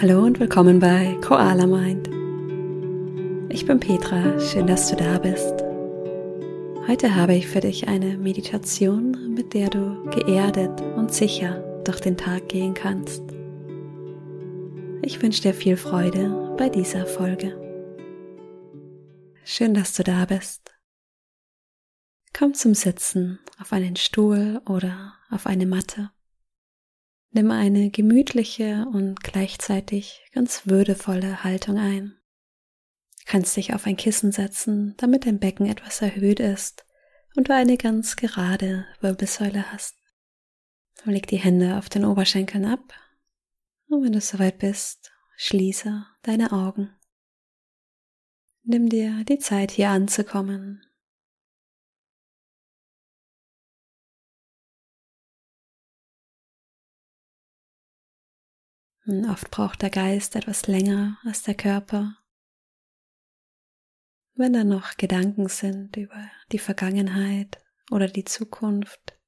Hallo und willkommen bei Koala Mind. Ich bin Petra, schön, dass du da bist. Heute habe ich für dich eine Meditation, mit der du geerdet und sicher durch den Tag gehen kannst. Ich wünsche dir viel Freude bei dieser Folge. Schön, dass du da bist. Komm zum Sitzen auf einen Stuhl oder auf eine Matte. Nimm eine gemütliche und gleichzeitig ganz würdevolle Haltung ein. Du kannst dich auf ein Kissen setzen, damit dein Becken etwas erhöht ist und du eine ganz gerade Wirbelsäule hast. Leg die Hände auf den Oberschenkeln ab und wenn du soweit bist, schließe deine Augen. Nimm dir die Zeit hier anzukommen Oft braucht der Geist etwas länger als der Körper. Wenn da noch Gedanken sind über die Vergangenheit oder die Zukunft,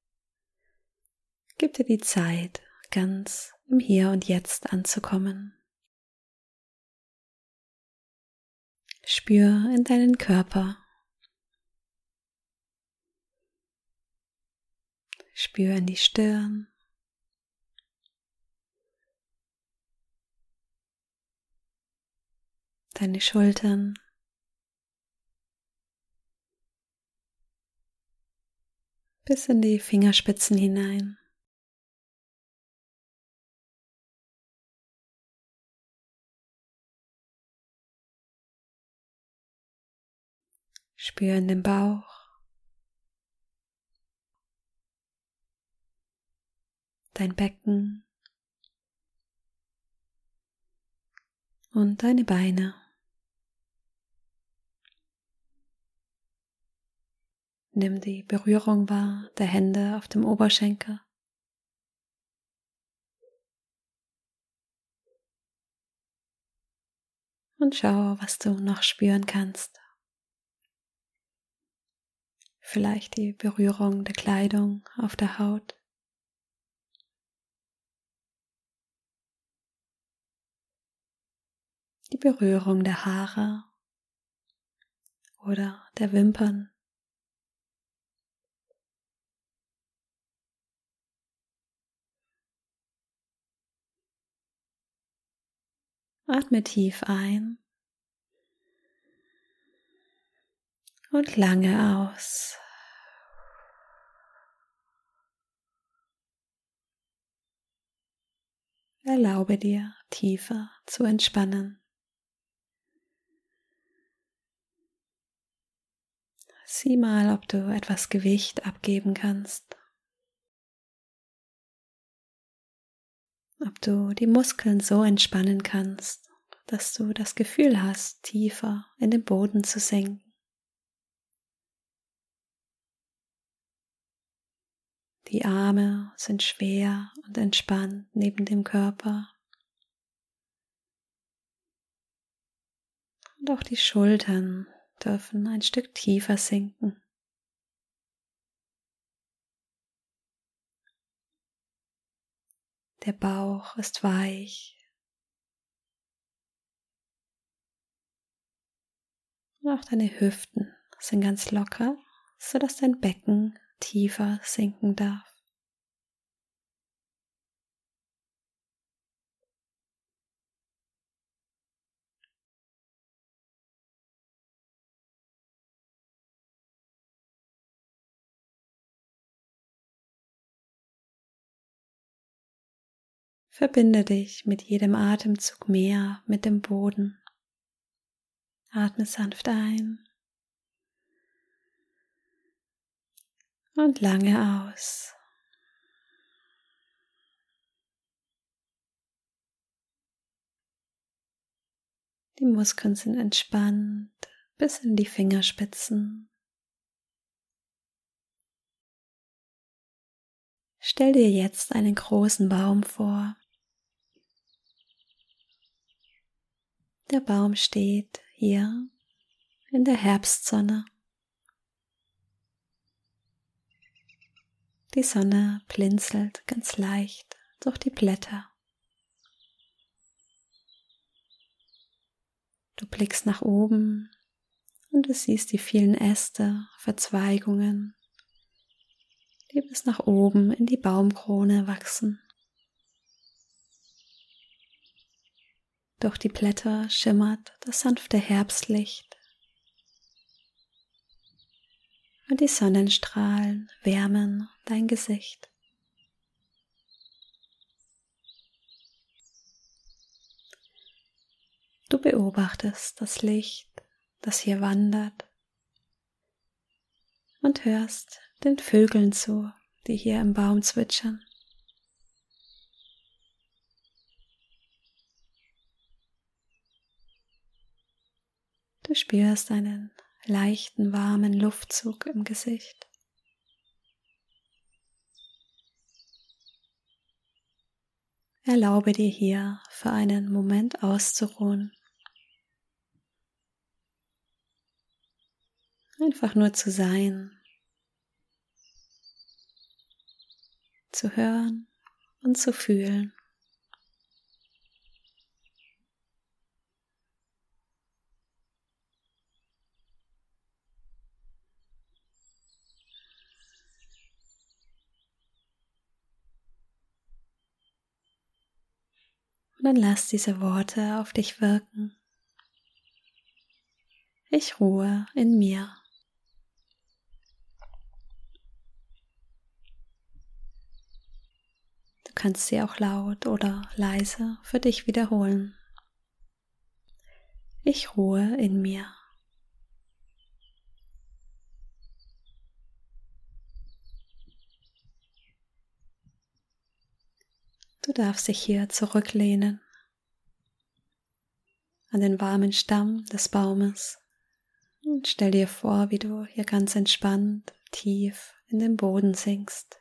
gib dir die Zeit, ganz im Hier und Jetzt anzukommen. Spür in deinen Körper. Spür in die Stirn. Deine Schultern. Bis in die Fingerspitzen hinein. Spür in den Bauch, dein Becken und deine Beine. Nimm die Berührung wahr der Hände auf dem Oberschenkel. Und schau, was du noch spüren kannst. Vielleicht die Berührung der Kleidung auf der Haut. Die Berührung der Haare oder der Wimpern. Atme tief ein und lange aus. Erlaube dir tiefer zu entspannen. Sieh mal, ob du etwas Gewicht abgeben kannst. Ob du die Muskeln so entspannen kannst, dass du das Gefühl hast, tiefer in den Boden zu senken. Die Arme sind schwer und entspannt neben dem Körper. Und auch die Schultern dürfen ein Stück tiefer sinken. Der Bauch ist weich. Und auch deine Hüften sind ganz locker, sodass dein Becken tiefer sinken darf. Verbinde dich mit jedem Atemzug mehr mit dem Boden. Atme sanft ein und lange aus. Die Muskeln sind entspannt bis in die Fingerspitzen. Stell dir jetzt einen großen Baum vor. Der Baum steht hier in der Herbstsonne. Die Sonne blinzelt ganz leicht durch die Blätter. Du blickst nach oben und du siehst die vielen Äste, Verzweigungen, die bis nach oben in die Baumkrone wachsen. Durch die Blätter schimmert das sanfte Herbstlicht und die Sonnenstrahlen wärmen dein Gesicht. Du beobachtest das Licht, das hier wandert und hörst den Vögeln zu, die hier im Baum zwitschern. Spürst einen leichten, warmen Luftzug im Gesicht. Erlaube dir hier für einen Moment auszuruhen. Einfach nur zu sein, zu hören und zu fühlen. Dann lass diese Worte auf dich wirken. Ich ruhe in mir. Du kannst sie auch laut oder leise für dich wiederholen. Ich ruhe in mir. Du darfst dich hier zurücklehnen an den warmen Stamm des Baumes und stell dir vor, wie du hier ganz entspannt tief in den Boden sinkst.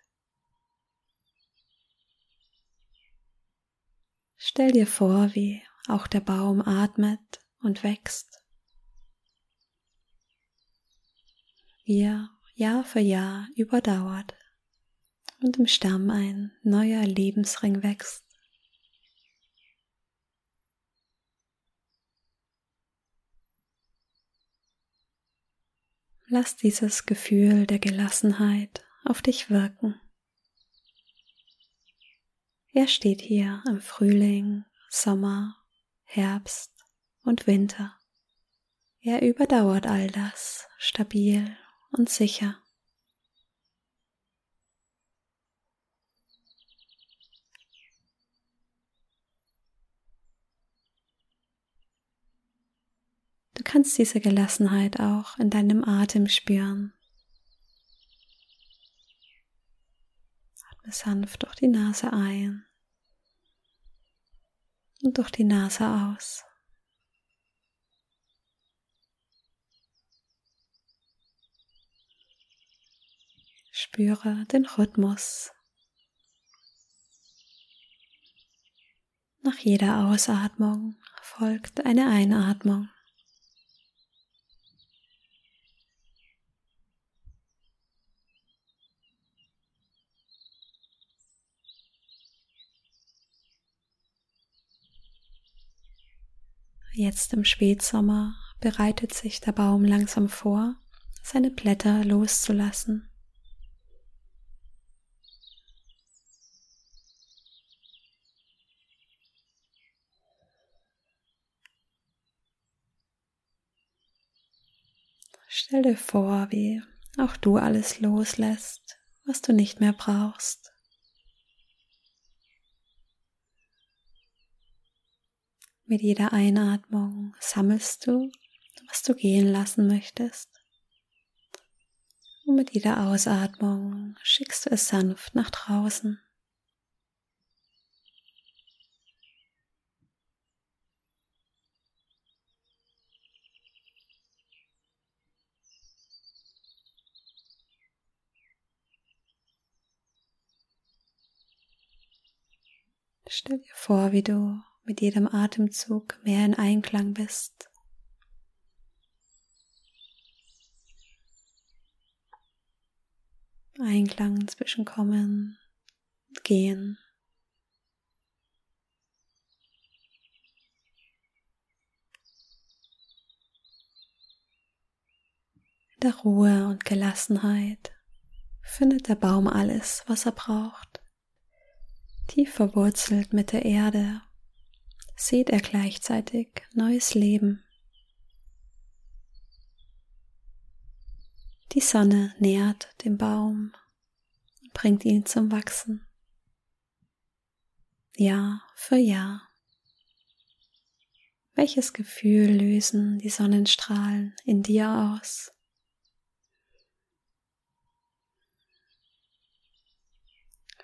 Stell dir vor, wie auch der Baum atmet und wächst. Wie er Jahr für Jahr überdauert und im Stamm ein neuer Lebensring wächst. Lass dieses Gefühl der Gelassenheit auf dich wirken. Er steht hier im Frühling, Sommer, Herbst und Winter. Er überdauert all das stabil und sicher. Kannst diese Gelassenheit auch in deinem Atem spüren. Atme sanft durch die Nase ein und durch die Nase aus. Spüre den Rhythmus. Nach jeder Ausatmung folgt eine Einatmung. Jetzt im Spätsommer bereitet sich der Baum langsam vor, seine Blätter loszulassen. Stell dir vor, wie auch du alles loslässt, was du nicht mehr brauchst. Mit jeder Einatmung sammelst du, was du gehen lassen möchtest. Und mit jeder Ausatmung schickst du es sanft nach draußen. Stell dir vor, wie du mit jedem Atemzug mehr in Einklang bist. Einklang zwischen Kommen und Gehen. In der Ruhe und Gelassenheit findet der Baum alles, was er braucht. Tief verwurzelt mit der Erde sieht er gleichzeitig neues Leben. Die Sonne nährt den Baum und bringt ihn zum Wachsen. Jahr für Jahr. Welches Gefühl lösen die Sonnenstrahlen in dir aus?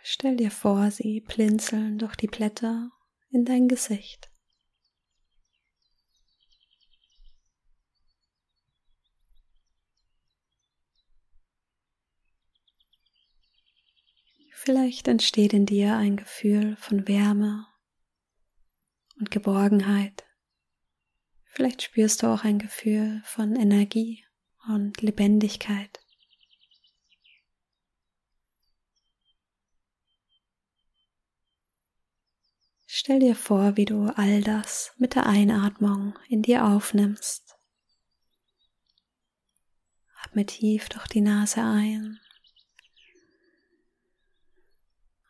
Stell dir vor, sie blinzeln durch die Blätter in dein Gesicht. Vielleicht entsteht in dir ein Gefühl von Wärme und Geborgenheit. Vielleicht spürst du auch ein Gefühl von Energie und Lebendigkeit. Stell dir vor, wie du all das mit der Einatmung in dir aufnimmst. Atme tief durch die Nase ein.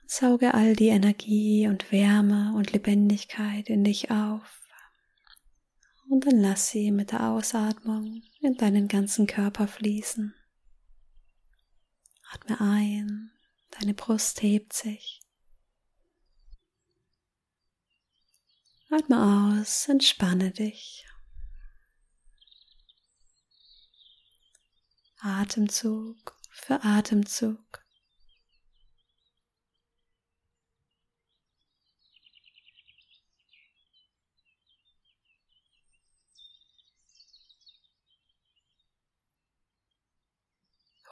Und sauge all die Energie und Wärme und Lebendigkeit in dich auf. Und dann lass sie mit der Ausatmung in deinen ganzen Körper fließen. Atme ein, deine Brust hebt sich. Atme aus, entspanne dich. Atemzug für Atemzug.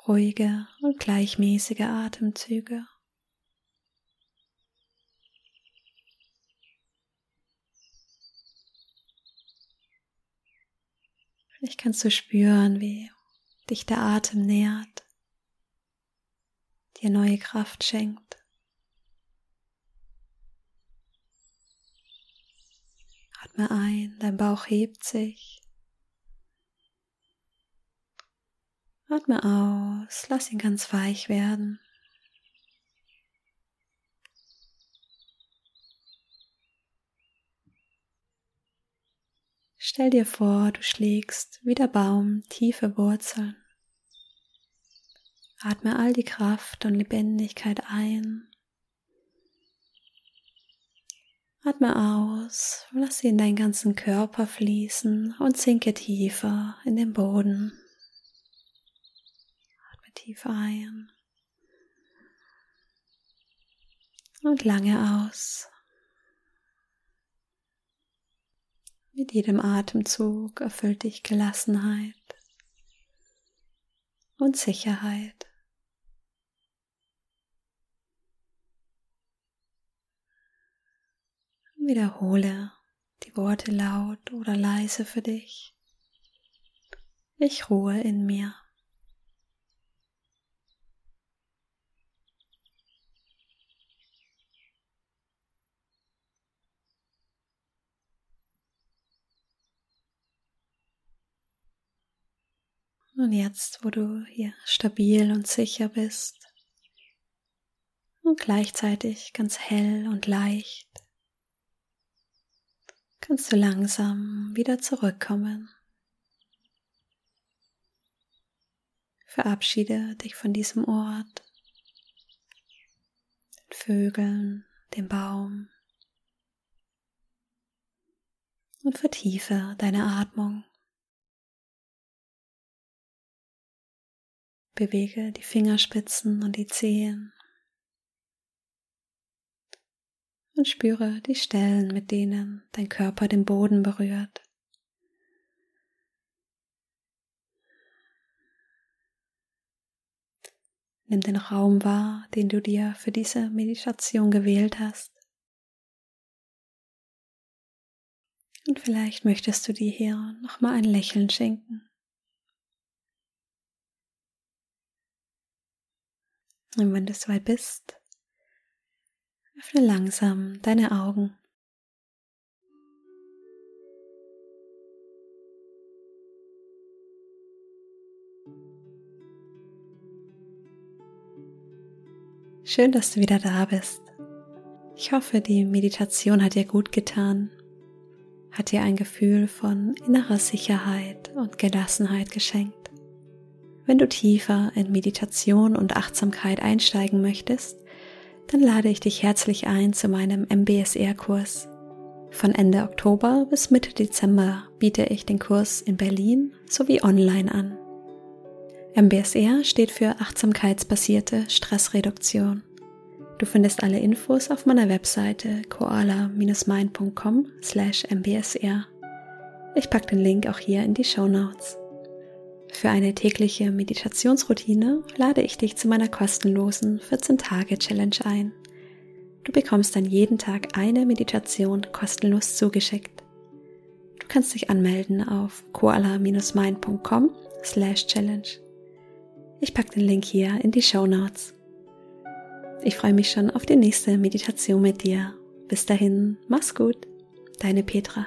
Ruhige und gleichmäßige Atemzüge. Vielleicht kannst du spüren, wie dich der Atem nährt, dir neue Kraft schenkt. Atme ein, dein Bauch hebt sich. Atme aus, lass ihn ganz weich werden. Stell dir vor, du schlägst wie der Baum tiefe Wurzeln. Atme all die Kraft und Lebendigkeit ein. Atme aus, lass sie in deinen ganzen Körper fließen und sinke tiefer in den Boden. Atme tief ein und lange aus. Mit jedem Atemzug erfüllt dich Gelassenheit und Sicherheit. Wiederhole die Worte laut oder leise für dich. Ich ruhe in mir. Und jetzt, wo du hier stabil und sicher bist und gleichzeitig ganz hell und leicht, kannst du langsam wieder zurückkommen. Verabschiede dich von diesem Ort, den Vögeln, dem Baum und vertiefe deine Atmung. Bewege die Fingerspitzen und die Zehen und spüre die Stellen, mit denen dein Körper den Boden berührt. Nimm den Raum wahr, den du dir für diese Meditation gewählt hast. Und vielleicht möchtest du dir hier nochmal ein Lächeln schenken. Und wenn du soweit bist, öffne langsam deine Augen. Schön, dass du wieder da bist. Ich hoffe, die Meditation hat dir gut getan, hat dir ein Gefühl von innerer Sicherheit und Gelassenheit geschenkt. Wenn du tiefer in Meditation und Achtsamkeit einsteigen möchtest, dann lade ich dich herzlich ein zu meinem MBSR-Kurs. Von Ende Oktober bis Mitte Dezember biete ich den Kurs in Berlin sowie online an. MBSR steht für achtsamkeitsbasierte Stressreduktion. Du findest alle Infos auf meiner Webseite koala-mind.com slash mbsr. Ich packe den Link auch hier in die Show Notes. Für eine tägliche Meditationsroutine lade ich dich zu meiner kostenlosen 14-Tage-Challenge ein. Du bekommst dann jeden Tag eine Meditation kostenlos zugeschickt. Du kannst dich anmelden auf koala-mind.com slash challenge. Ich packe den Link hier in die Show Notes. Ich freue mich schon auf die nächste Meditation mit dir. Bis dahin, mach's gut, deine Petra.